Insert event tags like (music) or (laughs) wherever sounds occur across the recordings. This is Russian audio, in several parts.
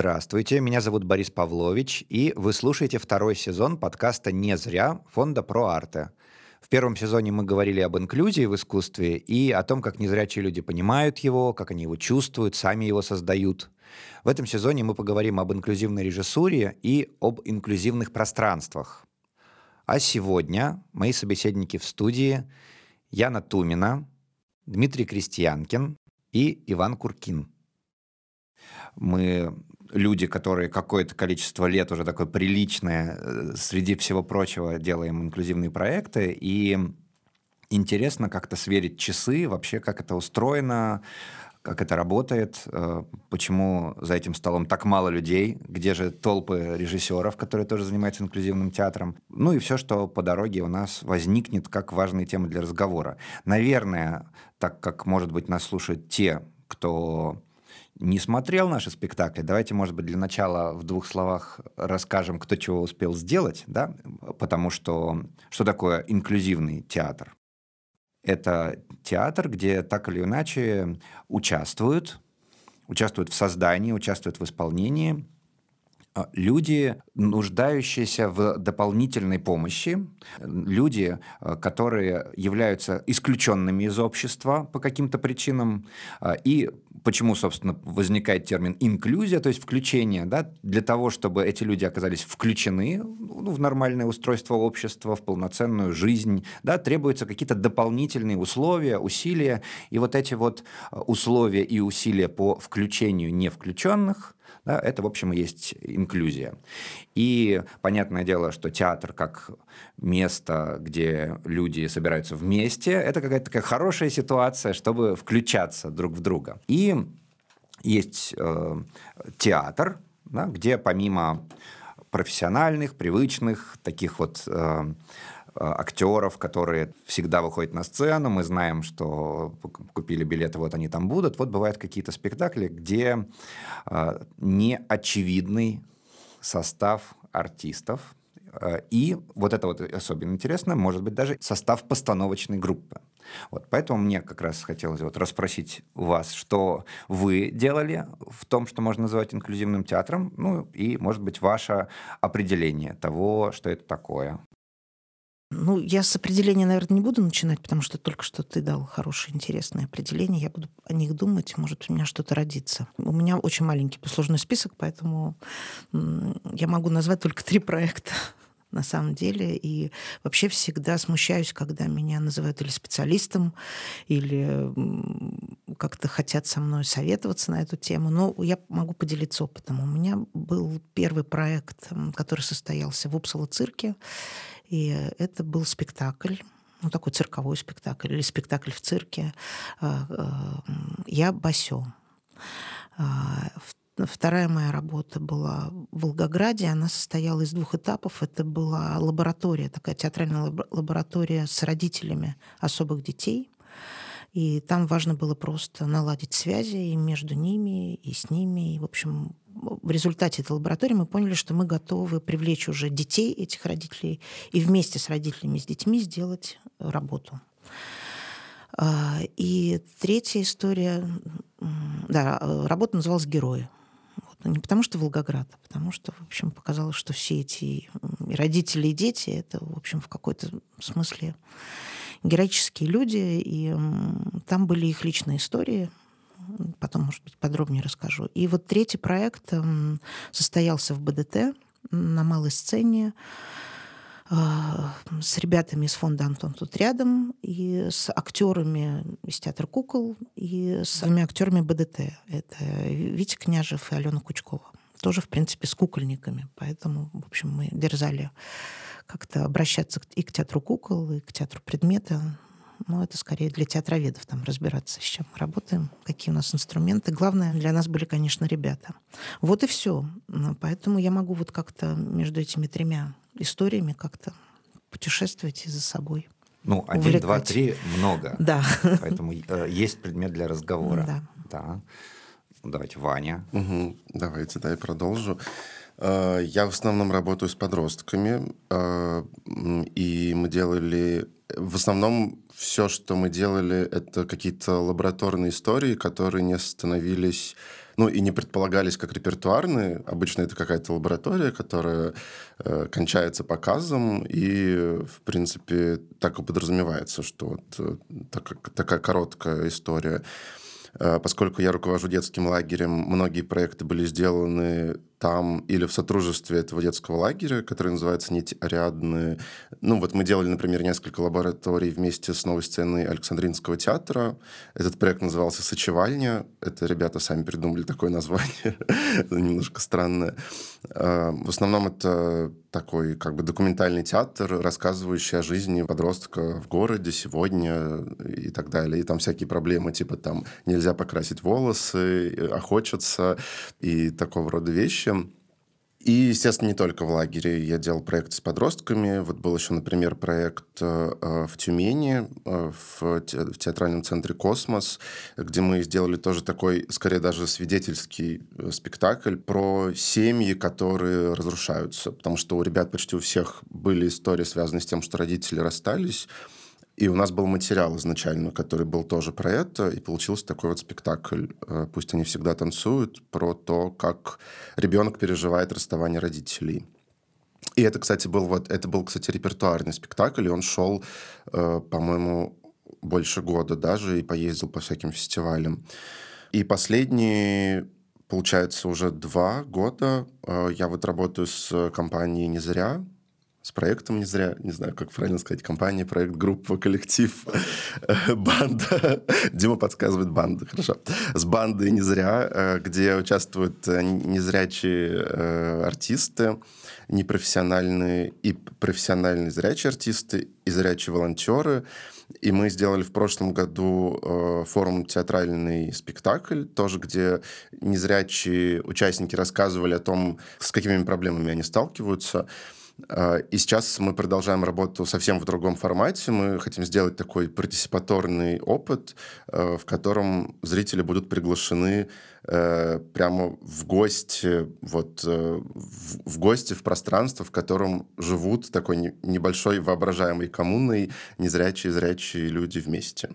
Здравствуйте, меня зовут Борис Павлович, и вы слушаете второй сезон подкаста «Не зря» фонда «Проарте». В первом сезоне мы говорили об инклюзии в искусстве и о том, как незрячие люди понимают его, как они его чувствуют, сами его создают. В этом сезоне мы поговорим об инклюзивной режиссуре и об инклюзивных пространствах. А сегодня мои собеседники в студии Яна Тумина, Дмитрий Крестьянкин и Иван Куркин. Мы люди, которые какое-то количество лет уже такое приличное, э, среди всего прочего делаем инклюзивные проекты, и интересно как-то сверить часы, вообще как это устроено, как это работает, э, почему за этим столом так мало людей, где же толпы режиссеров, которые тоже занимаются инклюзивным театром, ну и все, что по дороге у нас возникнет как важные темы для разговора. Наверное, так как, может быть, нас слушают те, кто не смотрел наши спектакли, давайте, может быть, для начала в двух словах расскажем, кто чего успел сделать, да, потому что что такое инклюзивный театр? Это театр, где так или иначе участвуют, участвуют в создании, участвуют в исполнении люди, нуждающиеся в дополнительной помощи, люди, а, которые являются исключенными из общества по каким-то причинам, а, и почему, собственно, возникает термин инклюзия, то есть включение, да, для того, чтобы эти люди оказались включены ну, в нормальное устройство общества, в полноценную жизнь, да, требуются какие-то дополнительные условия, усилия, и вот эти вот условия и усилия по включению невключенных – да, это, в общем, и есть инклюзия. И понятное дело, что театр как место, где люди собираются вместе, это какая-то такая хорошая ситуация, чтобы включаться друг в друга. И есть э, театр, да, где помимо профессиональных, привычных, таких вот э, актеров, которые всегда выходят на сцену, мы знаем, что купили билеты, вот они там будут. Вот бывают какие-то спектакли, где э, неочевидный состав артистов, э, и вот это вот особенно интересно, может быть, даже состав постановочной группы. Вот, поэтому мне как раз хотелось вот расспросить вас, что вы делали в том, что можно называть инклюзивным театром, ну и, может быть, ваше определение того, что это такое. Ну, я с определения, наверное, не буду начинать, потому что только что ты дал хорошее, интересное определение. Я буду о них думать, может, у меня что-то родится. У меня очень маленький послужной список, поэтому я могу назвать только три проекта (laughs) на самом деле. И вообще всегда смущаюсь, когда меня называют или специалистом, или как-то хотят со мной советоваться на эту тему. Но я могу поделиться опытом. У меня был первый проект, который состоялся в Упсало цирке. И это был спектакль, ну, такой цирковой спектакль, или спектакль в цирке. А, а, Я Басё. А, вторая моя работа была в Волгограде. Она состояла из двух этапов. Это была лаборатория, такая театральная лаборатория с родителями особых детей. И там важно было просто наладить связи и между ними, и с ними. И, в общем, в результате этой лаборатории мы поняли, что мы готовы привлечь уже детей этих родителей и вместе с родителями с детьми сделать работу. А, и третья история, да, работа называлась «Герои». Вот. Не потому что Волгоград, а потому что, в общем, показалось, что все эти и родители, и дети — это, в общем, в какой-то смысле героические люди, и там были их личные истории, потом, может быть, подробнее расскажу. И вот третий проект состоялся в БДТ на малой сцене а, с ребятами из фонда «Антон тут рядом», и с актерами из театра «Кукол», и с двумя актерами БДТ. Это Витя Княжев и Алена Кучкова. Тоже, в принципе, с кукольниками. Поэтому, в общем, мы дерзали как-то обращаться и к театру кукол, и к театру предмета. Но это скорее для театроведов там разбираться, с чем мы работаем, какие у нас инструменты. Главное для нас были, конечно, ребята. Вот и все. Поэтому я могу вот как-то между этими тремя историями как-то путешествовать и за собой. Ну, один, увлекать. два, три много. Да. Поэтому э, есть предмет для разговора. Да. да. Давайте, Ваня. Угу. Давайте, да, я продолжу. Э, я в основном работаю с подростками, э, и мы делали... В основном все, что мы делали, это какие-то лабораторные истории, которые не становились ну, и не предполагались как репертуарные. Обычно это какая-то лаборатория, которая э, кончается показом, и, в принципе, так и подразумевается, что вот э, так, такая короткая история. Поскольку я руковожу детским лагерем, многие проекты были сделаны там или в сотрудничестве этого детского лагеря, который называется «Нить Ариадны». Ну, вот мы делали, например, несколько лабораторий вместе с новой сценой Александринского театра. Этот проект назывался «Сочевальня». Это ребята сами придумали такое название. (laughs) это немножко странное. А, в основном это такой как бы документальный театр, рассказывающий о жизни подростка в городе сегодня и так далее. И там всякие проблемы, типа там нельзя покрасить волосы, охотиться и такого рода вещи. И, естественно, не только в лагере. Я делал проект с подростками. Вот был еще, например, проект э, в Тюмени, э, в, те, в театральном центре «Космос», где мы сделали тоже такой, скорее даже свидетельский э, спектакль про семьи, которые разрушаются. Потому что у ребят почти у всех были истории, связанные с тем, что родители расстались. И у нас был материал изначально, который был тоже про это, и получился такой вот спектакль э, «Пусть они всегда танцуют» про то, как ребенок переживает расставание родителей. И это, кстати, был вот это был, кстати, репертуарный спектакль, и он шел, э, по-моему, больше года даже и поездил по всяким фестивалям. И последние, получается, уже два года э, я вот работаю с компанией «Не зря», с проектом не зря, не знаю, как правильно сказать, компания, проект, группа, коллектив, (laughs) банда. Дима подсказывает банда, хорошо. С бандой не зря, э, где участвуют э, незрячие э, артисты, непрофессиональные и профессиональные зрячие артисты, и зрячие волонтеры. И мы сделали в прошлом году э, форум театральный спектакль, тоже где незрячие участники рассказывали о том, с какими проблемами они сталкиваются. А, и сейчас мы продолжаем работу совсем в другом формате. Мы хотим сделать такой партисипаторный опыт, э, в котором зрители будут приглашены э, прямо в гости, вот э, в гости в пространство, в котором живут такой небольшой воображаемой коммуной незрячие и зрячие люди вместе.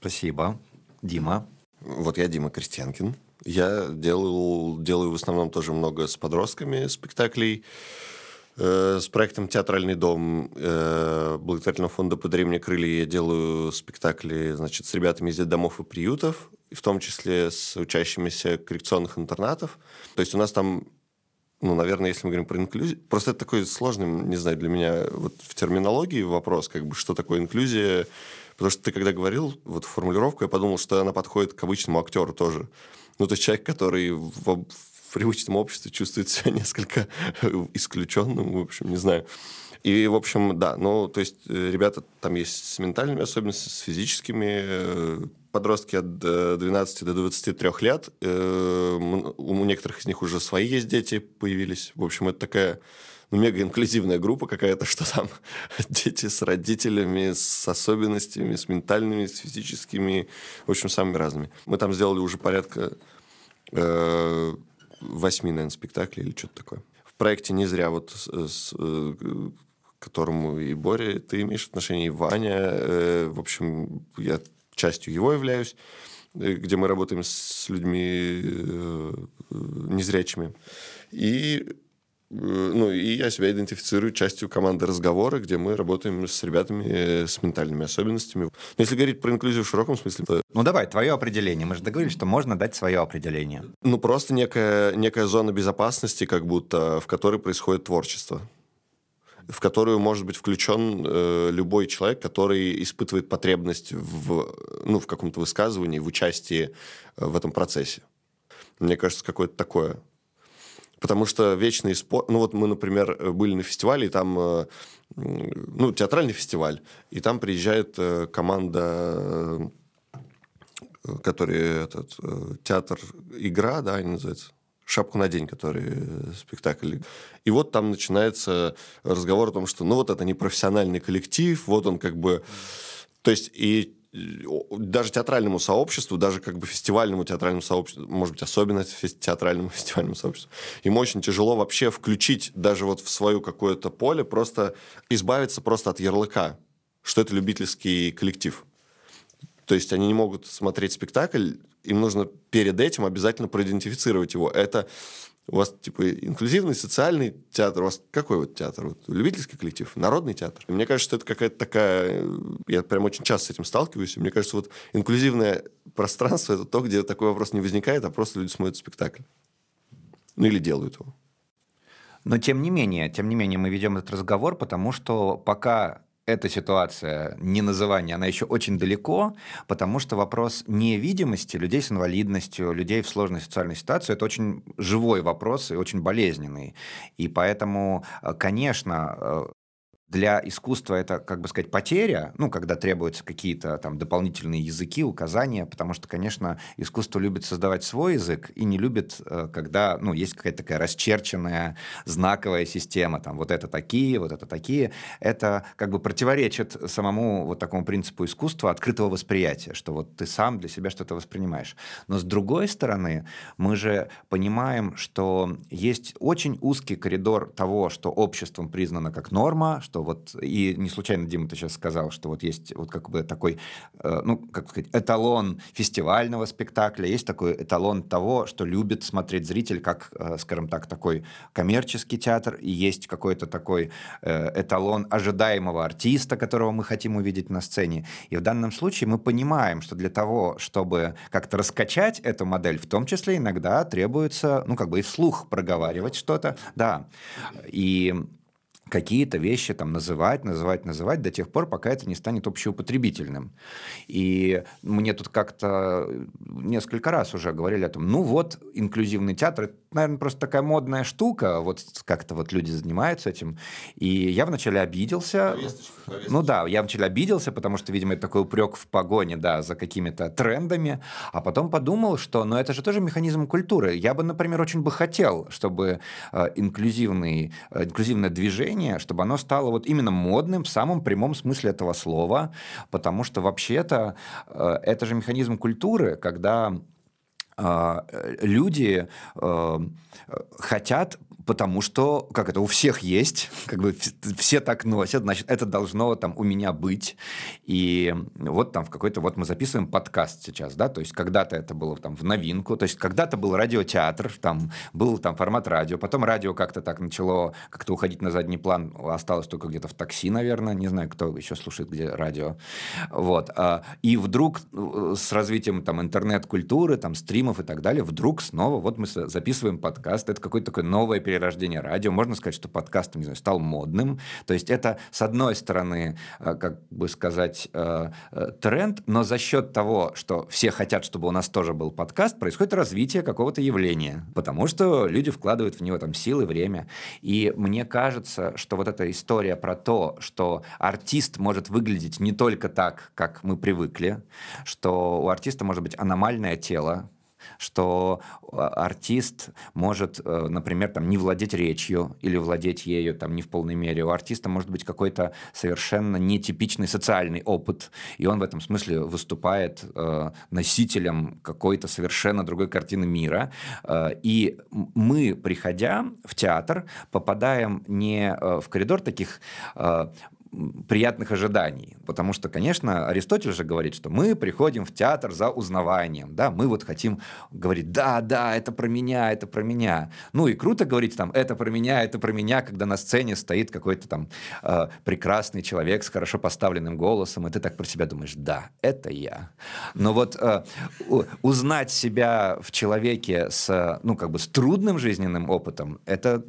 Спасибо. Дима. Вот я Дима Крестьянкин. Я делаю, делаю в основном тоже много с подростками спектаклей. Э, с проектом «Театральный дом» э, благотворительного фонда «Подари мне крылья» я делаю спектакли значит, с ребятами из домов и приютов, в том числе с учащимися коррекционных интернатов. То есть у нас там ну, наверное, если мы говорим про инклюзию, просто это такой сложный, не знаю, для меня вот в терминологии вопрос, как бы, что такое инклюзия, потому что ты когда говорил вот формулировку, я подумал, что она подходит к обычному актеру тоже. Ну, то есть человек, который в, привычном обществе чувствует себя (laughs) несколько исключенным, в общем, не знаю. И, в общем, да, ну, то есть э, ребята там есть с ментальными особенностями, с физическими, э, подростки от 12 до 23 лет, э, у некоторых из них уже свои есть дети появились. В общем, это такая ну, мега инклюзивная группа какая-то, что там (laughs) дети с родителями, с особенностями, с ментальными, с физическими, в общем, самыми разными. Мы там сделали уже порядка восьми, наверное, спектаклей или что-то такое. В проекте не зря вот с, с, э, к которому и Боря, ты имеешь отношение, и Ваня. Э, в общем, я частью его являюсь, э, где мы работаем с людьми э, незрячими. И ну, и я себя идентифицирую частью команды разговора, где мы работаем с ребятами э, с ментальными особенностями. Но если говорить про инклюзию в широком смысле, то... Ну, давай, твое определение. Мы же договорились, что можно дать свое определение. Ну, просто некая, некая зона безопасности, как будто, в которой происходит творчество в которую может быть включен э, любой человек, который испытывает потребность в, ну, в каком-то высказывании, в участии э, в этом процессе. Мне кажется, какое-то такое Потому что вечный спор... Ну, вот мы, например, были на фестивале, и там... Э, ну, театральный фестиваль, и там приезжает э, команда, э, который этот театр «Игра», да, они называются, «Шапку на день», который спектакль. И вот там начинается разговор о том, что, ну, вот это не профессиональный коллектив, вот он как бы... То есть и даже театральному сообществу, даже как бы фестивальному театральному сообществу, может быть, особенно театральному (laughs) фестивальному сообществу, им очень тяжело вообще включить даже вот в свое какое-то поле, просто избавиться просто от ярлыка, что это любительский коллектив. То есть они не могут смотреть спектакль им нужно перед этим обязательно проидентифицировать его. Это у вас, типа, инклюзивный социальный театр. У вас какой вот театр? Вот, любительский коллектив? Народный театр? И мне кажется, что это какая-то такая... Я прям очень часто с этим сталкиваюсь. И мне кажется, вот инклюзивное пространство – это то, где такой вопрос не возникает, а просто люди смотрят спектакль. Ну, или делают его. Но тем не менее, тем не менее, мы ведем этот разговор, потому что пока эта ситуация, не называние, она еще очень далеко, потому что вопрос невидимости людей с инвалидностью, людей в сложной социальной ситуации, это очень живой вопрос и очень болезненный. И поэтому, э, конечно, э, для искусства это, как бы сказать, потеря, ну, когда требуются какие-то там дополнительные языки, указания, потому что, конечно, искусство любит создавать свой язык и не любит, э, когда, ну, есть какая-то такая расчерченная знаковая система, там, вот это такие, вот это такие. Это как бы противоречит самому вот такому принципу искусства открытого восприятия, что вот ты сам для себя что-то воспринимаешь. Но с другой стороны, мы же понимаем, что есть очень узкий коридор того, что обществом признано как норма, что что вот, и не случайно Дима ты сейчас сказал, что вот есть вот как бы такой, э, ну, как сказать, эталон фестивального спектакля, есть такой эталон того, что любит смотреть зритель, как, э, скажем так, такой коммерческий театр, и есть какой-то такой э, эталон ожидаемого артиста, которого мы хотим увидеть на сцене. И в данном случае мы понимаем, что для того, чтобы как-то раскачать эту модель, в том числе иногда требуется, ну, как бы и вслух проговаривать что-то, да. И какие-то вещи там называть, называть, называть до тех пор, пока это не станет общеупотребительным. И мне тут как-то несколько раз уже говорили о том, ну вот, инклюзивный театр, это, наверное, просто такая модная штука, вот как-то вот люди занимаются этим. И я вначале обиделся. Повесточка, повесточка. Ну да, я вначале обиделся, потому что, видимо, это такой упрек в погоне, да, за какими-то трендами, а потом подумал, что, ну это же тоже механизм культуры. Я бы, например, очень бы хотел, чтобы э, инклюзивный, э, инклюзивное движение движение, чтобы оно стало вот именно модным в самом прямом смысле этого слова, потому что вообще-то э, это же механизм культуры, когда э, люди э, хотят потому что, как это, у всех есть, как бы все так носят, значит, это должно там у меня быть. И вот там в какой-то, вот мы записываем подкаст сейчас, да, то есть когда-то это было там в новинку, то есть когда-то был радиотеатр, там был там формат радио, потом радио как-то так начало как-то уходить на задний план, осталось только где-то в такси, наверное, не знаю, кто еще слушает, где радио. Вот. А, и вдруг э, с развитием там интернет-культуры, там стримов и так далее, вдруг снова вот мы записываем подкаст, это какое-то такое новое период перерождения радио. Можно сказать, что подкаст, не знаю, стал модным. То есть это, с одной стороны, э, как бы сказать, э, э, тренд, но за счет того, что все хотят, чтобы у нас тоже был подкаст, происходит развитие какого-то явления, потому что люди вкладывают в него там силы, время. И мне кажется, что вот эта история про то, что артист может выглядеть не только так, как мы привыкли, что у артиста может быть аномальное тело, что а, артист может, э, например, там, не владеть речью или владеть ею там, не в полной мере. У артиста может быть какой-то совершенно нетипичный социальный опыт, и он в этом смысле выступает э, носителем какой-то совершенно другой картины мира. Э, и мы, приходя в театр, попадаем не э, в коридор таких э, приятных ожиданий. Потому что, конечно, Аристотель же говорит, что мы приходим в театр за узнаванием. Да? Мы вот хотим говорить, да, да, это про меня, это про меня. Ну и круто говорить там, это про меня, это про меня, когда на сцене стоит какой-то там э, прекрасный человек с хорошо поставленным голосом, и ты так про себя думаешь, да, это я. Но вот э, узнать себя в человеке с, ну, как бы с трудным жизненным опытом, это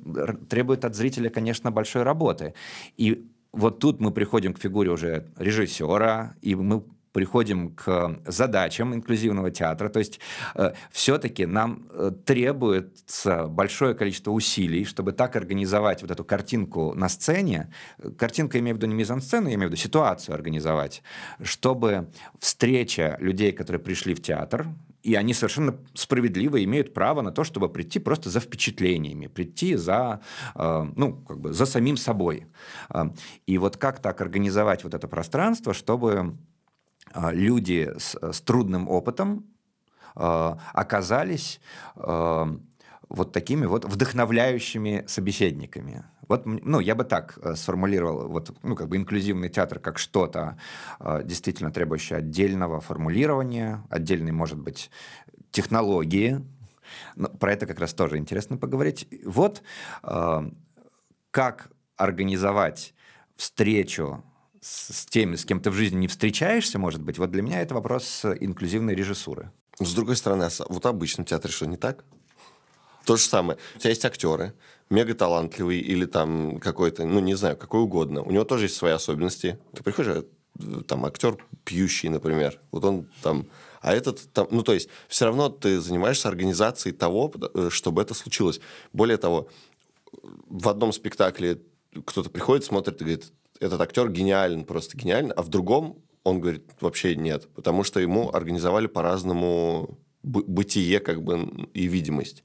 требует от зрителя, конечно, большой работы. И вот тут мы приходим к фигуре уже режиссера, и мы приходим к задачам инклюзивного театра. То есть э, все-таки нам э, требуется большое количество усилий, чтобы так организовать вот эту картинку на сцене. Картинка, имею в виду не мизансцену, я имею в виду ситуацию организовать, чтобы встреча людей, которые пришли в театр, и они совершенно справедливо имеют право на то, чтобы прийти просто за впечатлениями, прийти за, э, ну, как бы за самим собой. Э, и вот как так организовать вот это пространство, чтобы э, люди с, с трудным опытом оказались вот такими вот вдохновляющими собеседниками. Вот, ну, я бы так э, сформулировал, вот, ну, как бы инклюзивный театр как что-то э, действительно требующее отдельного формулирования, отдельной, может быть, технологии. Но про это как раз тоже интересно поговорить. Вот э, как организовать встречу с теми, с кем ты в жизни не встречаешься, может быть, вот для меня это вопрос инклюзивной режиссуры. С другой стороны, а вот обычно в театре что, не так? То же самое. У тебя есть актеры, мега талантливый или там какой-то, ну, не знаю, какой угодно. У него тоже есть свои особенности. Ты приходишь, э, там, актер пьющий, например. Вот он там... А этот там... Ну, то есть, все равно ты занимаешься организацией того, э, чтобы это случилось. Более того, в одном спектакле кто-то приходит, смотрит и говорит, этот актер гениален, просто гениален, а в другом он говорит, вообще нет, потому что ему организовали по-разному бытие как бы и видимость.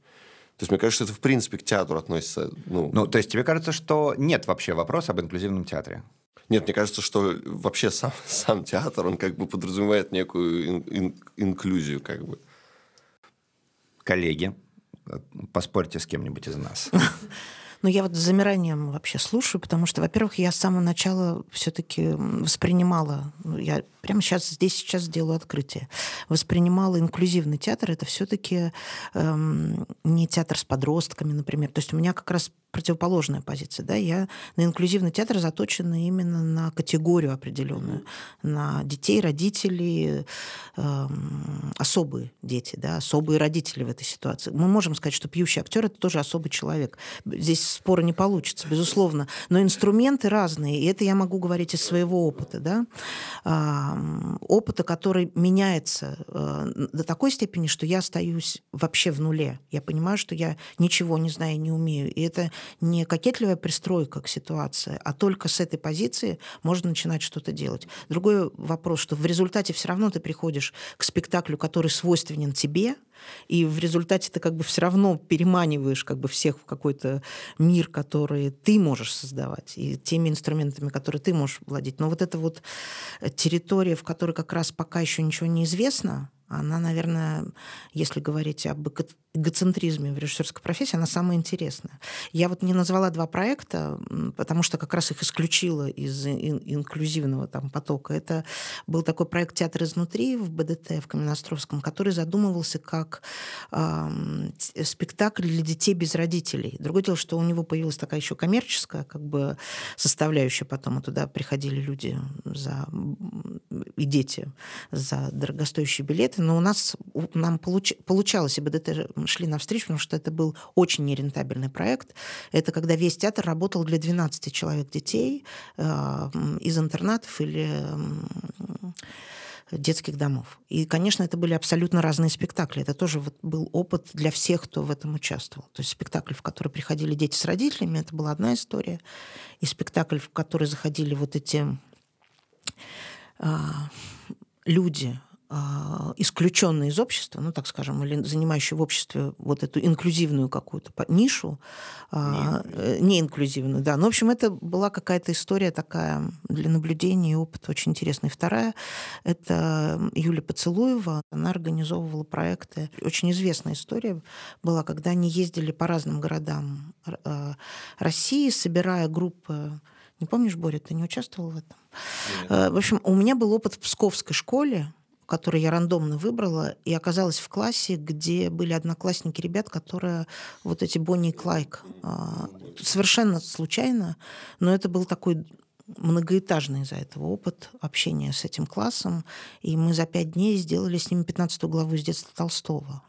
То есть, мне кажется, это в принципе к театру относится. Ну, ну то есть тебе кажется, что нет вообще вопроса об инклюзивном театре? Нет, мне кажется, что вообще сам, (laughs) сам театр, он как бы подразумевает некую ин, ин, инклюзию как бы. Коллеги, поспорьте с кем-нибудь из нас. (laughs) Но я вот с замиранием вообще слушаю, потому что, во-первых, я с самого начала все-таки воспринимала, ну, я прямо сейчас здесь сейчас сделаю открытие, воспринимала инклюзивный театр, это все-таки эм, не театр с подростками, например. То есть у меня как раз противоположная позиция. Да? Я на инклюзивный театр заточена именно на категорию определенную, на детей, родителей, э, особые дети, да, особые родители в этой ситуации. Мы можем сказать, что пьющий актер это тоже особый человек. Здесь спора не получится, безусловно. Но инструменты разные, и это я могу говорить из своего опыта. Да? Э, опыта, который меняется э, до такой степени, что я остаюсь вообще в нуле. Я понимаю, что я ничего не знаю, не умею. И это не кокетливая пристройка к ситуации, а только с этой позиции можно начинать что-то делать. Другой вопрос, что в результате все равно ты приходишь к спектаклю, который свойственен тебе, и в результате ты как бы все равно переманиваешь как бы всех в какой-то мир, который ты можешь создавать, и теми инструментами, которые ты можешь владеть. Но вот эта вот территория, в которой как раз пока еще ничего не известно, она, наверное, если говорить об эгоцентризме в режиссерской профессии, она самая интересная. Я вот не назвала два проекта, потому что как раз их исключила из инклюзивного там потока. Это был такой проект «Театр изнутри» в БДТ, в Каменостровском, который задумывался как э, спектакль для детей без родителей. Другое дело, что у него появилась такая еще коммерческая как бы составляющая потом, и туда приходили люди за и дети за дорогостоящие билеты, но у нас нам получ, получалось, и БДТ шли навстречу, потому что это был очень нерентабельный проект. Это когда весь театр работал для 12 человек детей э, из интернатов или детских домов. И, конечно, это были абсолютно разные спектакли. Это тоже вот был опыт для всех, кто в этом участвовал. То есть спектакль, в который приходили дети с родителями, это была одна история. И спектакль, в который заходили вот эти э, люди, а, исключенные из общества, ну, так скажем, или занимающие в обществе вот эту инклюзивную какую-то нишу, а, э, не да. Ну, в общем, это была какая-то история такая для наблюдения и опыта очень интересный. Вторая — это Юлия Поцелуева. Она организовывала проекты. Очень известная история была, когда они ездили по разным городам а, России, собирая группы не помнишь, Боря, ты не участвовал в этом? Нет. Э, в общем, у меня был опыт в Псковской школе, который я рандомно выбрала, и оказалась в классе, где были одноклассники ребят, которые вот эти Бонни и Клайк. Совершенно случайно, но это был такой многоэтажный из-за этого опыт общения с этим классом, и мы за пять дней сделали с ними 15 главу из детства Толстого.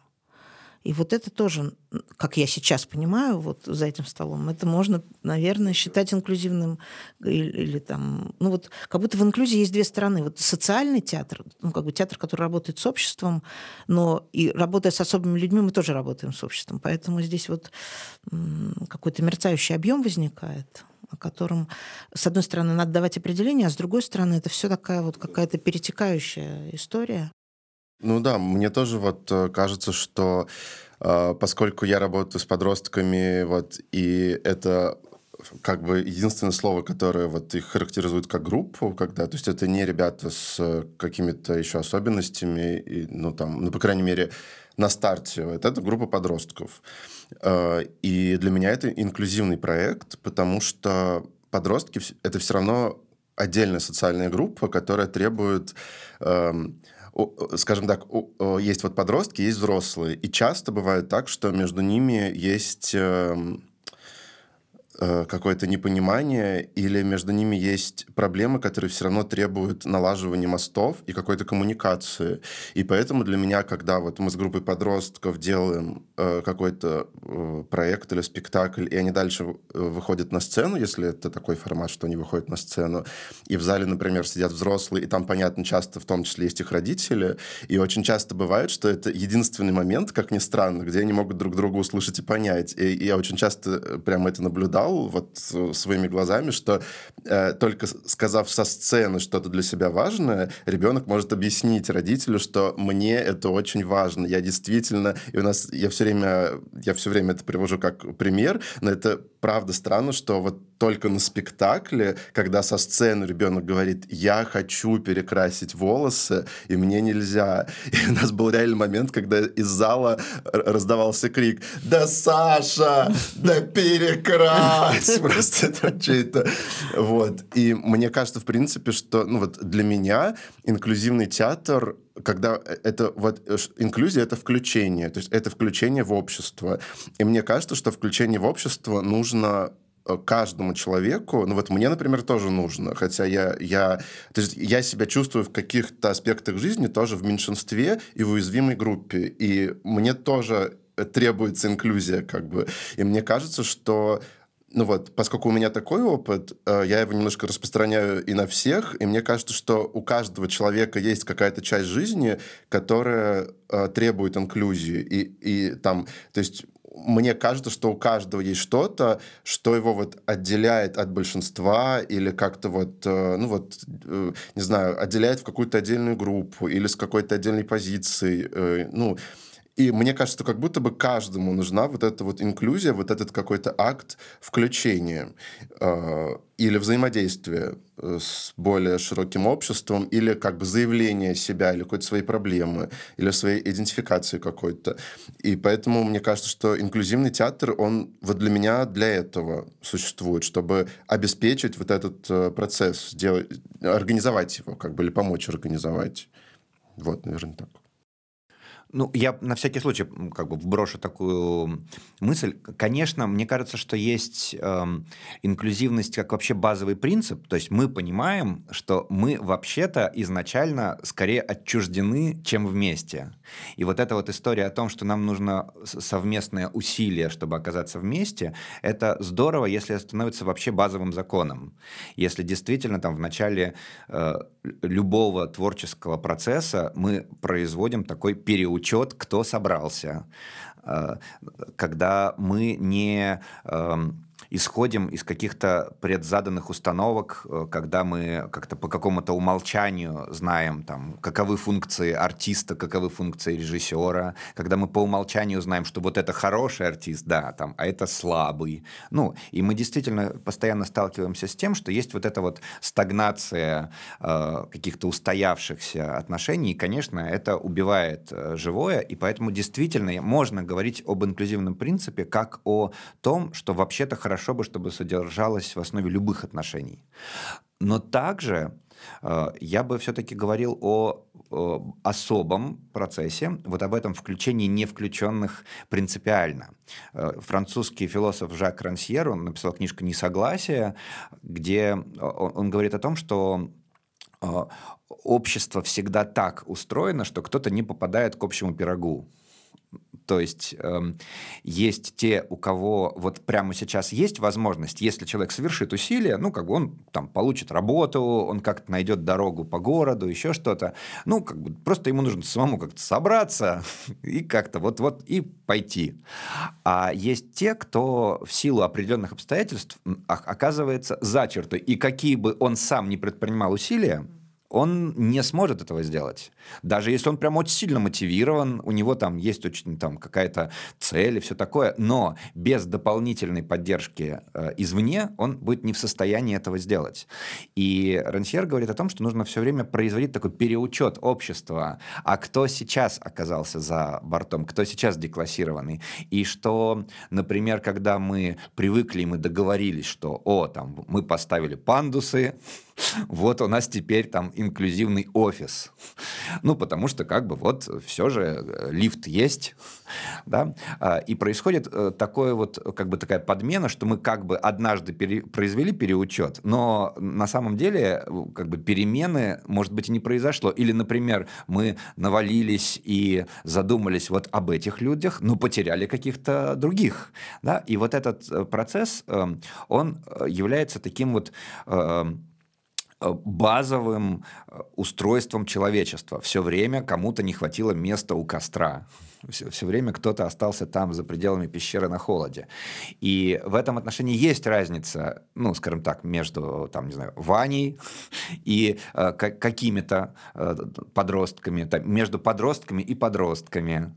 И вот это тоже, как я сейчас понимаю, вот за этим столом, это можно, наверное, считать инклюзивным или, или там, ну вот как будто в инклюзии есть две стороны. Вот социальный театр, ну как бы театр, который работает с обществом, но и работая с особыми людьми, мы тоже работаем с обществом. Поэтому здесь вот какой-то мерцающий объем возникает о котором, с одной стороны, надо давать определение, а с другой стороны, это все такая вот какая-то перетекающая история. Ну да, мне тоже вот э, кажется, что э, поскольку я работаю с подростками, вот, и это как бы единственное слово, которое вот их характеризует как группу, когда, то есть это не ребята с какими-то еще особенностями, и, ну там, ну по крайней мере, на старте. Вот это группа подростков. Э, и для меня это инклюзивный проект, потому что подростки — это все равно отдельная социальная группа, которая требует эм, скажем так, есть вот подростки, есть взрослые. И часто бывает так, что между ними есть эм, Э, какое-то непонимание или между ними есть проблемы, которые все равно требуют налаживания мостов и какой-то коммуникации. И поэтому для меня, когда вот мы с группой подростков делаем э, какой-то э, проект или спектакль, и они дальше э, выходят на сцену, если это такой формат, что они выходят на сцену, и в зале, например, сидят взрослые, и там, понятно, часто в том числе есть их родители, и очень часто бывает, что это единственный момент, как ни странно, где они могут друг друга услышать и понять. И, и я очень часто э, прямо это наблюдал, наблюдал вот своими глазами, что э, только сказав со сцены что-то для себя важное, ребенок может объяснить родителю, что мне это очень важно. Я действительно, и у нас я все время, я все время это привожу как пример, но это правда странно, что вот только на спектакле, когда со сцены ребенок говорит, я хочу перекрасить волосы, и мне нельзя. И у нас был реальный момент, когда из зала раздавался крик, да Саша, да перекрась! (laughs) Просто это чей-то... Вот. И мне кажется, в принципе, что ну вот для меня инклюзивный театр когда это вот э, инклюзия это включение, то есть это включение в общество. И мне кажется, что включение в общество нужно Э, каждому человеку, ну вот мне, например, тоже нужно, хотя я, я, то есть я себя чувствую в каких-то аспектах жизни тоже в меньшинстве и в уязвимой группе, и мне тоже требуется инклюзия, как бы. И мне кажется, что ну вот, поскольку у меня такой опыт, э, я его немножко распространяю и на всех, и мне кажется, что у каждого человека есть какая-то часть жизни, которая э, требует инклюзии, и, и там, то есть мне кажется, что у каждого есть что-то, что его вот отделяет от большинства или как-то вот, э, ну вот, не знаю, отделяет в какую-то отдельную группу или с какой-то отдельной позиции. Ну, и мне кажется, что как будто бы каждому нужна вот эта вот инклюзия, вот этот какой-то акт включения э, или взаимодействия э, с более широким обществом, или как бы заявление себя, или какой-то своей проблемы, или своей идентификации какой-то. И поэтому мне кажется, что инклюзивный театр, он вот для меня для этого существует, чтобы обеспечить вот этот э, процесс, сделать, организовать его, как бы, или помочь организовать. Вот, наверное, так. Ну, я на всякий случай как бы вброшу такую мысль. Конечно, мне кажется, что есть э, инклюзивность как вообще базовый принцип. То есть мы понимаем, что мы вообще-то изначально скорее отчуждены, чем вместе. И вот эта вот история о том, что нам нужно совместное усилие, чтобы оказаться вместе, это здорово, если становится вообще базовым законом. Если действительно там в начале э, любого творческого процесса мы производим такой переучет, кто собрался, э, когда мы не эм, исходим из каких-то предзаданных установок, э, когда мы как-то по какому-то умолчанию знаем, там, каковы функции артиста, каковы функции режиссера, когда мы по умолчанию знаем, что вот это хороший артист, да, там, а это слабый. Ну, и мы действительно постоянно сталкиваемся с тем, что есть вот эта вот стагнация э, каких-то устоявшихся отношений, и, конечно, это убивает э, живое, и поэтому действительно можно говорить об инклюзивном принципе как о том, что вообще-то хорошо хорошо бы, чтобы содержалось в основе любых отношений. Но также э, я бы все-таки говорил о э, особом процессе, вот об этом включении не включенных принципиально. Э, французский философ Жак Рансьер, он написал книжку «Несогласие», где он, он говорит о том, что общество всегда так устроено, что кто-то не попадает к общему пирогу. То есть э, есть те, у кого вот прямо сейчас есть возможность, если человек совершит усилия, ну, как бы он там получит работу, он как-то найдет дорогу по городу, еще что-то. Ну, как бы просто ему нужно самому как-то собраться (laughs) и как-то вот-вот и пойти. А есть те, кто в силу определенных обстоятельств оказывается за чертой. И какие бы он сам не предпринимал усилия, он не сможет этого сделать. Даже если он прям очень сильно мотивирован, у него там есть очень там какая-то цель и все такое, но без дополнительной поддержки э, извне он будет не в состоянии этого сделать. И Рансьер говорит о том, что нужно все время производить такой переучет общества, а кто сейчас оказался за бортом, кто сейчас деклассированный, и что, например, когда мы привыкли, мы договорились, что, о, там, мы поставили пандусы, (laughs) вот у нас теперь там инклюзивный офис. Ну, потому что как бы вот все же э, лифт есть, (laughs) да, а, и происходит э, такое вот, как бы такая подмена, что мы как бы однажды пере... произвели переучет, но на самом деле э, как бы перемены, может быть, и не произошло. Или, например, мы навалились и задумались вот об этих людях, но потеряли каких-то других, да, и вот этот процесс, он является таким вот Э, базовым э, устройством человечества. Все время кому-то не хватило места у костра все, все время кто-то остался там, за пределами пещеры на холоде. И в этом отношении есть разница, ну, скажем так, между, там, не знаю, Ваней (laughs) и э, какими-то э, подростками, там, между подростками и подростками,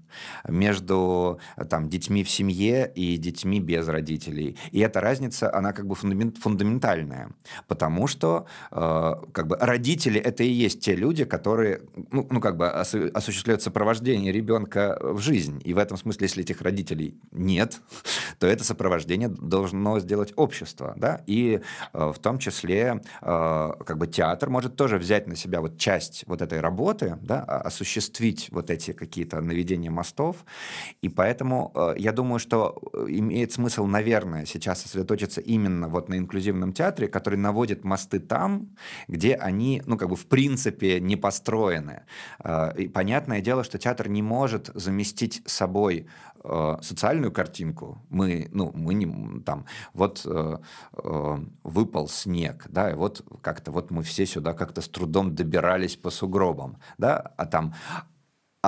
между там, детьми в семье и детьми без родителей. И эта разница, она как бы фундамент, фундаментальная, потому что э, как бы родители — это и есть те люди, которые, ну, ну как бы осуществляют сопровождение ребенка в жизнь. И в этом смысле, если этих родителей нет, (laughs) то это сопровождение должно сделать общество. Да? И э, в том числе э, как бы театр может тоже взять на себя вот часть вот этой работы, да, осуществить вот эти какие-то наведения мостов. И поэтому э, я думаю, что имеет смысл, наверное, сейчас сосредоточиться именно вот на инклюзивном театре, который наводит мосты там, где они, ну, как бы в принципе не построены. Э, и понятное дело, что театр не может заместить заместить собой э, социальную картинку, мы, ну, мы не там, вот э, э, выпал снег, да, и вот как-то вот мы все сюда как-то с трудом добирались по сугробам, да, а там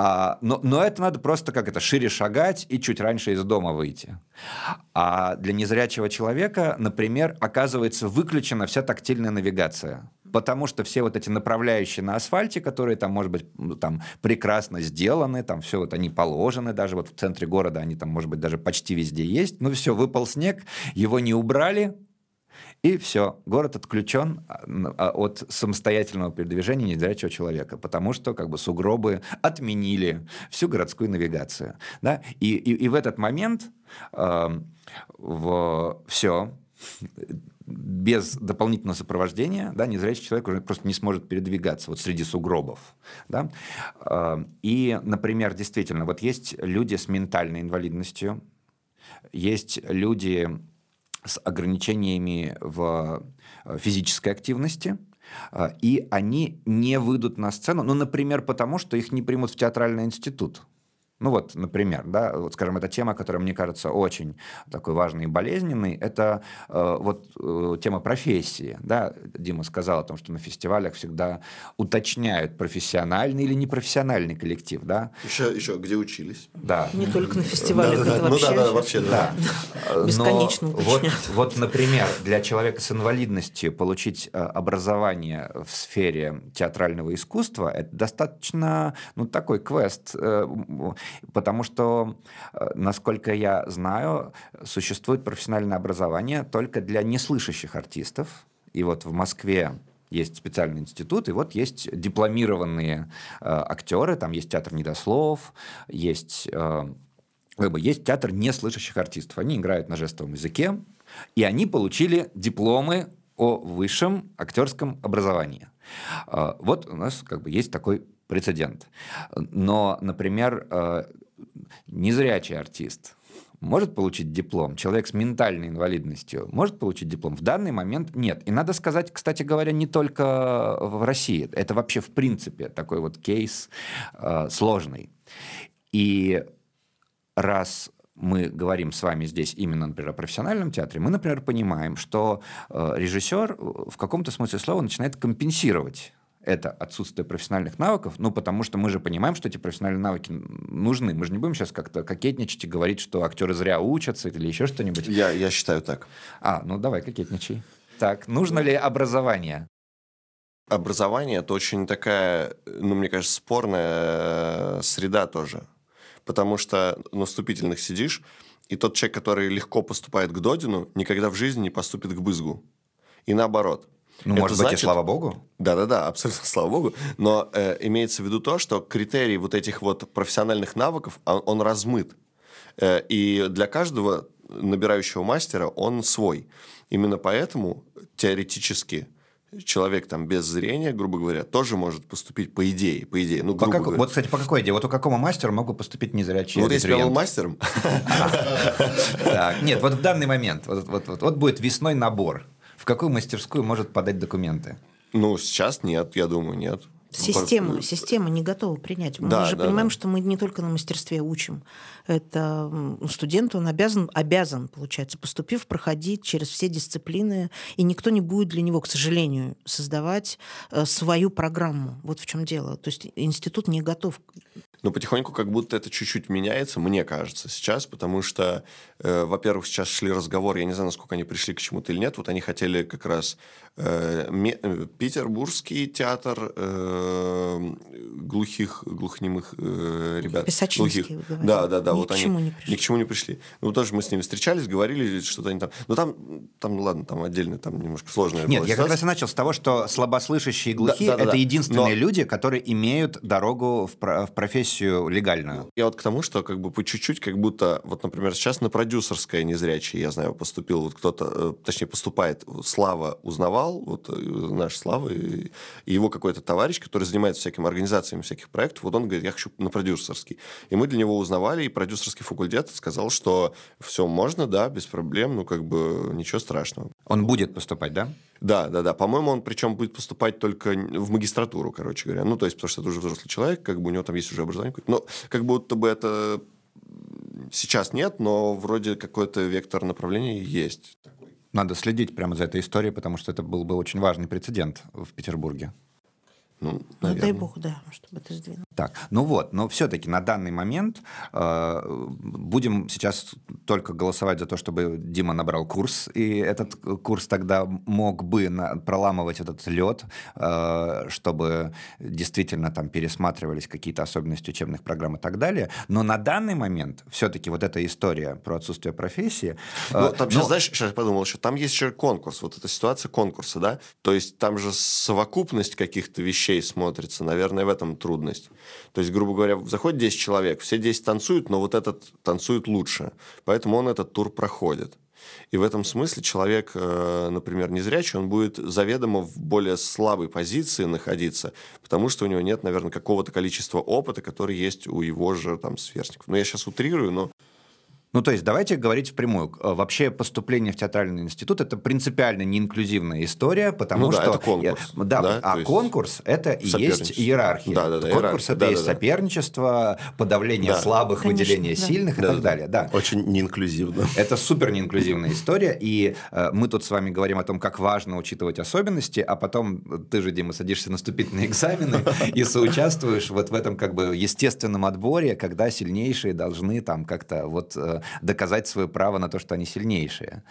а, но, но это надо просто как это шире шагать и чуть раньше из дома выйти. А для незрячего человека, например, оказывается выключена вся тактильная навигация потому что все вот эти направляющие на асфальте, которые там, может быть, там прекрасно сделаны, там все вот они положены, даже вот в центре города они там, может быть, даже почти везде есть, ну все, выпал снег, его не убрали, и все, город отключен а, а, от самостоятельного передвижения незрячего человека, потому что как бы сугробы отменили всю городскую навигацию. Да? И, и, и в этот момент э, в, все, без дополнительного сопровождения, да, незрячий человек уже просто не сможет передвигаться вот среди сугробов. Да? А, и, например, действительно, вот есть люди с ментальной инвалидностью, есть люди с ограничениями в э, физической активности, а, и они не выйдут на сцену, ну, например, потому что их не примут в театральный институт. Ну вот, например, да, вот, скажем, эта тема, которая мне кажется очень такой важной и болезненной, это э, вот э, тема профессии. Да? Дима сказал о том, что на фестивалях всегда уточняют, профессиональный или непрофессиональный коллектив. Да? Еще, еще где учились. Да. Не только на фестивалях, да, это да, вообще... Ну да, да, вообще, да. да. (laughs) Бесконечно вот, вот, например, для человека с инвалидностью получить э, образование в сфере театрального искусства, это достаточно, ну, такой квест, э, Потому что, э, насколько я знаю, существует профессиональное образование только для неслышащих артистов. И вот в Москве есть специальный институт, и вот есть дипломированные э, актеры, там есть театр недослов, есть, э, как бы, есть театр неслышащих артистов. Они играют на жестовом языке, и они получили дипломы о высшем актерском образовании. Э, вот у нас как бы есть такой прецедент. Но, например, э, незрячий артист может получить диплом, человек с ментальной инвалидностью может получить диплом. В данный момент нет. И надо сказать, кстати говоря, не только в России. Это вообще в принципе такой вот кейс э, сложный. И раз мы говорим с вами здесь именно, например, о профессиональном театре, мы, например, понимаем, что э, режиссер в каком-то смысле слова начинает компенсировать это отсутствие профессиональных навыков, ну, потому что мы же понимаем, что эти профессиональные навыки нужны. Мы же не будем сейчас как-то кокетничать и говорить, что актеры зря учатся или еще что-нибудь. Я, я считаю так. А, ну давай, кокетничай. Так, нужно ли образование? Образование – это очень такая, ну, мне кажется, спорная э, среда тоже. Потому что на вступительных сидишь, и тот человек, который легко поступает к Додину, никогда в жизни не поступит к Бызгу. И наоборот. Ну, Это может быть, значит- и слава богу. Да-да-да, абсолютно, (laughs) слава богу. Но э, имеется в виду то, что критерий вот этих вот профессиональных навыков, он, он размыт. Э, и для каждого набирающего мастера он свой. Именно поэтому теоретически человек там без зрения, грубо говоря, тоже может поступить по идее, по идее. Ну, По грубо как- говоря. Вот, кстати, по какой идее? Вот у какому мастеру могут поступить незрячие Ну, вот если я был мастером, (laughs) нет, вот в данный момент, вот будет весной набор. В какую мастерскую может подать документы? ну, сейчас нет, я думаю, нет. Система, система не готова принять. Мы Да, же да, понимаем, да. что мы не только на мастерстве учим. Это студент, он обязан, обязан, получается, поступив, проходить через все дисциплины, и никто не будет для него, к сожалению, создавать э, свою программу. Вот в чем дело. То есть институт не готов. Но потихоньку как будто это чуть-чуть меняется, мне кажется, сейчас, потому что, э, во-первых, сейчас шли разговоры, я не знаю, насколько они пришли к чему-то или нет, вот они хотели как раз э, э, Петербургский театр э, глухих, глухонемых э, ребят. Песочинский, глухих. вы. Да, да, да. Ни вот к они чему не пришли. Ни к чему не пришли. Ну, тоже мы с ними встречались, говорили, что-то они там... Ну, там, там, ладно, там отдельно, там немножко сложная Нет, была я как ситуация. раз и начал с того, что слабослышащие и глухие да, да, это да. единственные Но- люди, которые имеют дорогу в, про- в профессию легальную. Я вот к тому, что как бы по чуть-чуть, как будто, вот, например, сейчас на продюсерское незрячее, я знаю, поступил вот кто-то, э, точнее, поступает, Слава узнавал, вот э, наш Слава, и его какой-то товарищ, который занимается всякими организациями всяких проектов, вот он говорит, я хочу на продюсерский. И мы для него узнавали, и продюсерский факультет сказал, что все можно, да, без проблем, ну, как бы ничего страшного. Он будет поступать, да? Да, да, да. По-моему, он причем будет поступать только в магистратуру, короче говоря. Ну, то есть, потому что это уже взрослый человек, как бы у него там есть уже образование. какое-то. Но как будто бы это сейчас нет, но вроде какой-то вектор направления есть. Надо следить прямо за этой историей, потому что это был бы очень важный прецедент в Петербурге. Ну, Ну, наверное. дай бог, да, чтобы это сдвинуло. Так, ну вот, но все-таки на данный момент э, будем сейчас только голосовать за то, чтобы Дима набрал курс, и этот курс тогда мог бы на- проламывать этот лед, э, чтобы действительно там пересматривались какие-то особенности учебных программ и так далее. Но на данный момент все-таки вот эта история про отсутствие профессии... э, Ну, там сейчас, ну, знаешь, сейчас я подумал еще, там есть еще конкурс, вот эта ситуация конкурса, да? То есть там же совокупность каких-то вещей смотрится, наверное, в этом трудность. То есть, грубо говоря, заходит 10 человек, все 10 танцуют, но вот этот танцует лучше, поэтому он этот тур проходит. И в этом смысле человек, э, например, незрячий, он будет заведомо в более слабой позиции находиться, потому что у него нет, наверное, какого-то количества опыта, который есть у его же там сверстников. Ну, я сейчас утрирую, но Ну, то есть, давайте говорить впрямую. Э, Вообще поступление в театральный институт – это принципиально неинклюзивная история, потому Ну да, что... это конкурс. Да, Да, а есть конкурс – это и есть иерархия. Да, да, да, конкурс – иерархия. это Да, и да, да. соперничество, подавление Да. слабых, Конечно, выделение да. сильных и Да, так да, да. далее. Да. Очень неинклюзивно. Это супер неинклюзивная история, и э, мы тут с вами говорим о том, как важно учитывать особенности, а потом ты же, Дима, садишься на вступительные экзамены и соучаствуешь вот в этом как бы естественном отборе, когда сильнейшие должны там как-то вот э, доказать свое право на то, что они сильнейшие.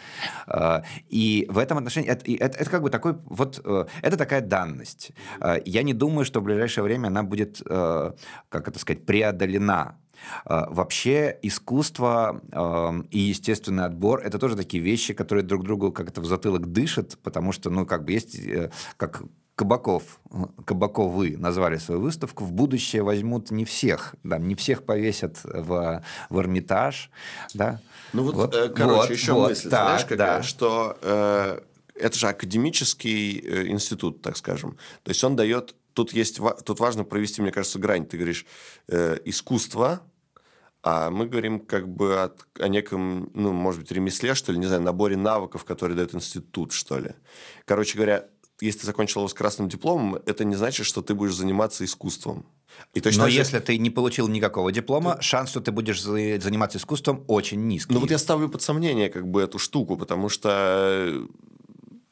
Э, И в этом отношении это, это- это как бы такой вот э, это такая данность. Э, Я не думаю, что в ближайшее время она будет, э, как это сказать, преодолена. Э, Вообще искусство э, и естественный отбор это тоже такие вещи, которые друг другу как-то в затылок дышат, потому что, ну, как бы есть, э, как Кабаков, э, Кабаковы назвали свою выставку, в будущее возьмут не всех, да, не всех повесят в, в Эрмитаж, да. Ну вот, э, короче, вот, еще вот, мысль, так, знаешь, какая, да. что э, это же академический э, институт, так скажем. То есть он дает, тут есть, тут важно провести, мне кажется, грань. Ты говоришь э, искусство, а мы говорим как бы от- о неком, ну, может быть, ремесле, что ли, не знаю, наборе навыков, которые дает институт, что ли. Короче говоря, если ты закончил его с красным дипломом, это не значит, что ты будешь заниматься искусством. И точно Но же- если ты не получил никакого диплома, шанс, что ты будешь за- заниматься искусством, очень низкий. Ну вот я ставлю под сомнение как бы эту штуку, потому что, э,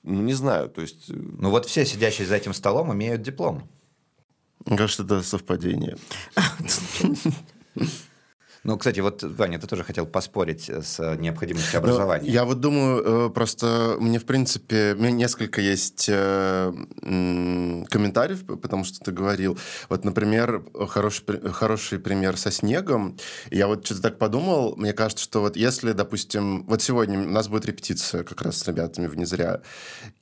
ну не знаю, то есть... э, Ну вот все сидящие за этим столом имеют диплом. Мне кажется, это совпадение. (laughs) Ну, кстати, вот, Ваня, ты тоже хотел поспорить с необходимостью ну, образования. Я вот думаю, э, просто мне, в принципе, у меня несколько есть э, комментариев, потому что ты говорил. Вот, например, хороший, хороший пример со снегом. Я вот что-то так подумал, мне кажется, что вот если, допустим, вот сегодня у нас будет репетиция как раз с ребятами в «Не зря»,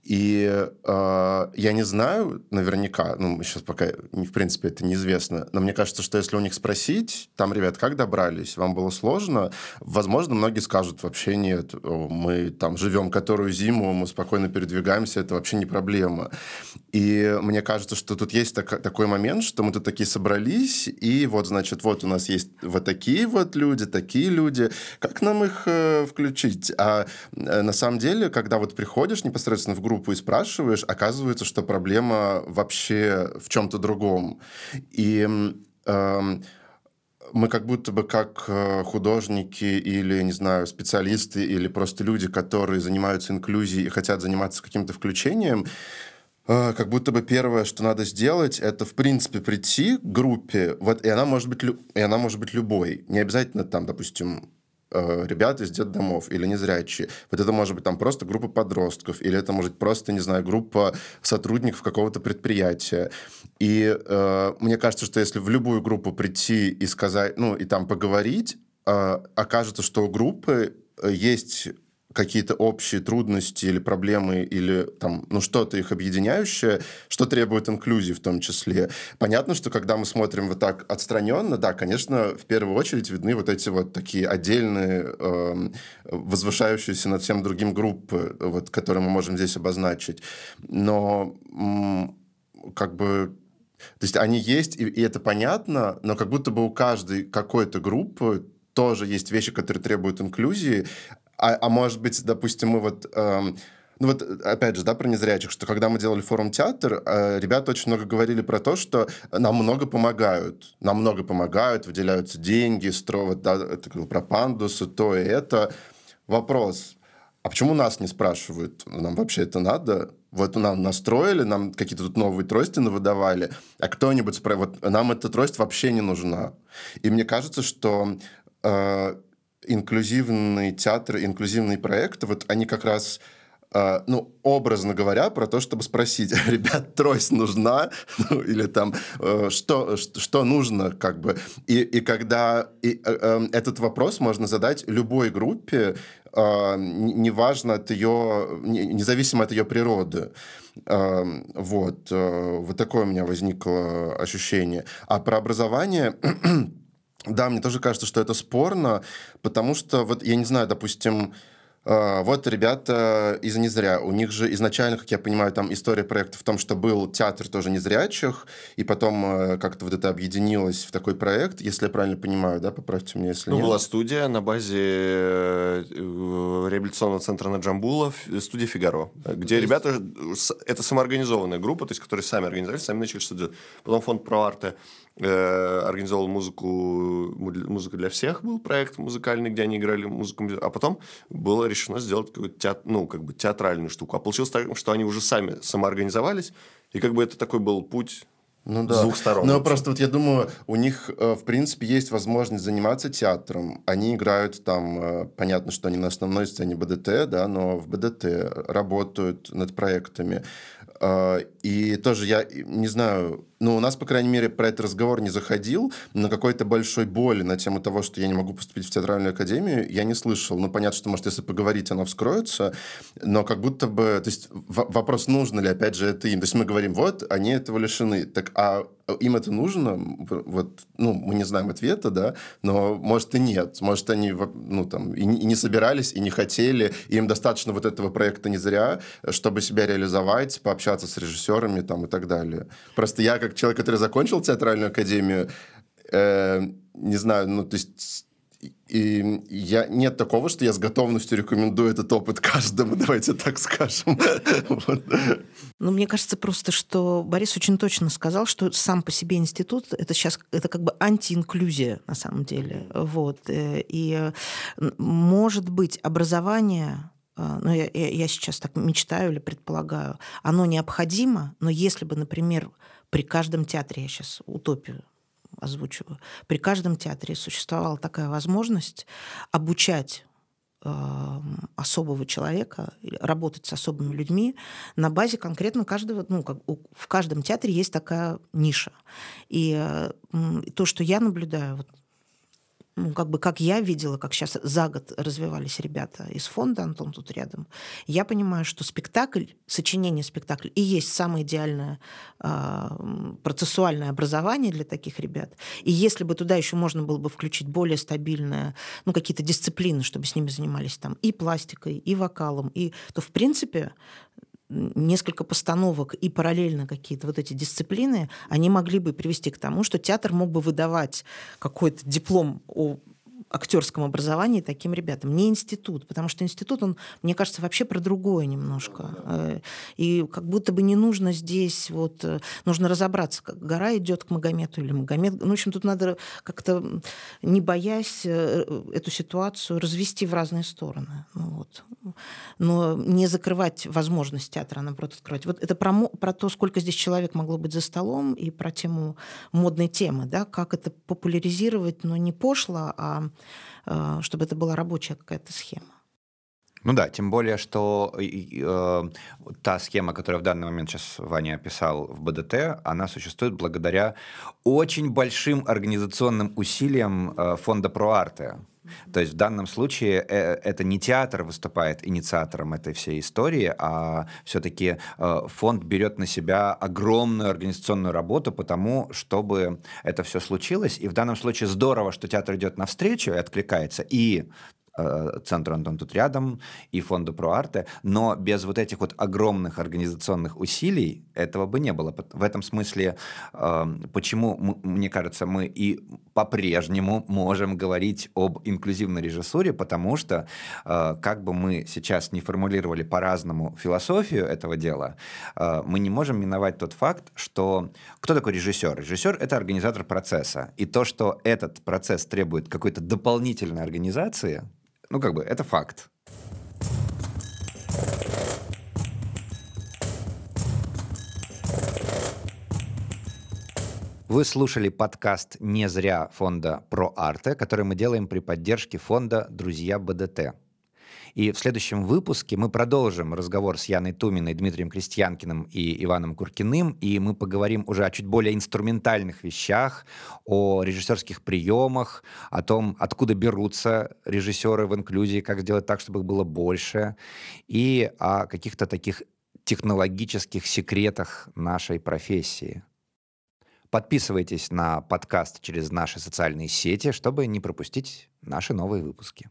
и э, я не знаю наверняка, ну, сейчас пока, в принципе, это неизвестно, но мне кажется, что если у них спросить, там, ребят, как добрались, вам было сложно, возможно, многие скажут, вообще нет, мы там живем которую зиму, мы спокойно передвигаемся, это вообще не проблема. И мне кажется, что тут есть так, такой момент, что мы тут такие собрались, и вот, значит, вот у нас есть вот такие вот люди, такие люди, как нам их э, включить? А э, на самом деле, когда вот приходишь непосредственно в группу и спрашиваешь, оказывается, что проблема вообще в чем-то другом. И э, мы как будто бы как э, художники или, не знаю, специалисты или просто люди, которые занимаются инклюзией и хотят заниматься каким-то включением, э, как будто бы первое, что надо сделать, это, в принципе, прийти к группе, вот, и она может быть, и она может быть любой. Не обязательно там, допустим, э, ребята из детдомов или незрячие. Вот это может быть там просто группа подростков, или это может быть просто, не знаю, группа сотрудников какого-то предприятия. И э, мне кажется, что если в любую группу прийти и сказать, ну, и там поговорить, э, окажется, что у группы э, есть какие-то общие трудности или проблемы, или там, ну, что-то их объединяющее, что требует инклюзии в том числе. Понятно, что когда мы смотрим вот так отстраненно, да, конечно, в первую очередь видны вот эти вот такие отдельные, э, возвышающиеся над всем другим группы, вот, которые мы можем здесь обозначить. Но как бы то есть они есть, и, и это понятно, но как будто бы у каждой какой-то группы тоже есть вещи, которые требуют инклюзии, а, а может быть, допустим, мы вот... Эм, ну вот, опять же, да, про незрячих, что когда мы делали форум театр, э, ребята очень много говорили про то, что нам много помогают. Нам много помогают, выделяются деньги, строят, да, это про пандусы, то и это. Вопрос, а почему нас не спрашивают? Нам вообще это надо? Вот нам настроили, нам какие-то тут новые трости выдавали, а кто-нибудь спрашивает, вот нам эта трость вообще не нужна. И мне кажется, что э, инклюзивный театр, инклюзивные проекты, вот они как раз Uh, ну, образно говоря, про то, чтобы спросить, (laughs) ребят, трость нужна, (laughs) ну, или там, uh, что, что нужно, как бы. И, и когда и, uh, этот вопрос можно задать любой группе, неважно от ее, независимо от ее природы. Вот, вот такое у меня возникло ощущение. А про образование (clears throat) да, мне тоже кажется, что это спорно, потому что, вот, я не знаю, допустим, а, вот ребята из «Не зря». У них же изначально, как я понимаю, там история проекта в том, что был театр тоже незрячих, и потом э, как-то вот это объединилось в такой проект, если я правильно понимаю, да, поправьте меня, если ну, нет. была студия на базе э, реабилитационного центра на Джамбула, студия «Фигаро», где есть... ребята, это самоорганизованная группа, то есть, которые сами организовали, сами начали что делать. Потом фонд «Проарте» Э, организовал музыку, музыка для всех был проект музыкальный, где они играли музыку, а потом было решено сделать какую-то театр, ну, как бы театральную штуку. А получилось так, что они уже сами самоорганизовались, и как бы это такой был путь ну, да. с двух сторон. Ну, просто вот я думаю, у них, э, в принципе, есть возможность заниматься театром. Они играют там, э, понятно, что они на основной сцене БДТ, да, но в БДТ работают над проектами. И тоже я не знаю, ну, у нас, по крайней мере, про этот разговор не заходил, но какой-то большой боли на тему того, что я не могу поступить в театральную академию, я не слышал. Ну, понятно, что, может, если поговорить, она вскроется, но как будто бы... То есть вопрос, нужно ли, опять же, это им. То есть мы говорим, вот, они этого лишены. Так, а им это нужно? Вот, ну, мы не знаем ответа, да, но, может, и нет. Может, они, ну, там, и не собирались, и не хотели, и им достаточно вот этого проекта не зря, чтобы себя реализовать, пообщаться с режиссерами там и так далее. Просто я, как человек, который закончил театральную академию, э, не знаю, ну, то есть и я, нет такого, что я с готовностью рекомендую этот опыт каждому, (laughs) давайте так скажем. Ну, мне кажется просто, что Борис очень точно сказал, что сам по себе институт это сейчас это как бы антиинклюзия на самом деле. Вот. Э, и может быть образование ну, я, я сейчас так мечтаю или предполагаю, оно необходимо, но если бы, например, при каждом театре, я сейчас утопию озвучиваю, при каждом театре существовала такая возможность обучать эм, особого человека, работать с особыми людьми на базе конкретно каждого, ну, как в каждом театре есть такая ниша. И то, что я наблюдаю, вот ну, как бы как я видела, как сейчас за год развивались ребята из фонда, Антон тут рядом, я понимаю, что спектакль, сочинение спектакля и есть самое идеальное э, процессуальное образование для таких ребят. И если бы туда еще можно было бы включить более стабильные, ну, какие-то дисциплины, чтобы с ними занимались там и пластикой, и вокалом, и, то, в принципе, несколько постановок и параллельно какие-то вот эти дисциплины, они могли бы привести к тому, что театр мог бы выдавать какой-то диплом о актерском образовании таким ребятам. Не институт, потому что институт, он, мне кажется, вообще про другое немножко. Э, и как будто бы не нужно здесь вот... Э, нужно разобраться, как гора идет к Магомету или Магомед... Ну, в общем, тут надо как-то, не боясь э, эту ситуацию, развести в разные стороны. Ну, вот. Но не закрывать возможность театра, а наоборот открывать. Вот это про, про то, сколько здесь человек могло быть за столом, и про тему модной темы, да, как это популяризировать, но не пошло, а чтобы это была рабочая какая-то схема. Ну да, тем более, что э, та схема, которую в данный момент сейчас Ваня описал в БДТ, она существует благодаря очень большим организационным усилиям э, фонда ProArte. То есть в данном случае э, это не театр выступает инициатором этой всей истории, а все-таки э, фонд берет на себя огромную организационную работу по тому, чтобы это все случилось. И в данном случае здорово, что театр идет навстречу и откликается. И Э, центру Антон тут рядом и фонду ProArte, но без вот этих вот огромных организационных усилий этого бы не было. В этом смысле, эм, почему, мне кажется, мы и по-прежнему можем говорить об инклюзивной режиссуре, потому что, э, как бы мы сейчас не формулировали по-разному философию этого дела, э, мы не можем миновать тот факт, что кто такой режиссер? Режиссер — это организатор процесса. И то, что этот процесс требует какой-то дополнительной организации, ну, как бы, это факт. Вы слушали подкаст «Не зря» фонда «Про Арте», который мы делаем при поддержке фонда «Друзья БДТ». И в следующем выпуске мы продолжим разговор с Яной Туминой, Дмитрием Крестьянкиным и Иваном Куркиным, и мы поговорим уже о чуть более инструментальных вещах, о режиссерских приемах, о том, откуда берутся режиссеры в инклюзии, как сделать так, чтобы их было больше, и о каких-то таких технологических секретах нашей профессии. Подписывайтесь на подкаст через наши социальные сети, чтобы не пропустить наши новые выпуски.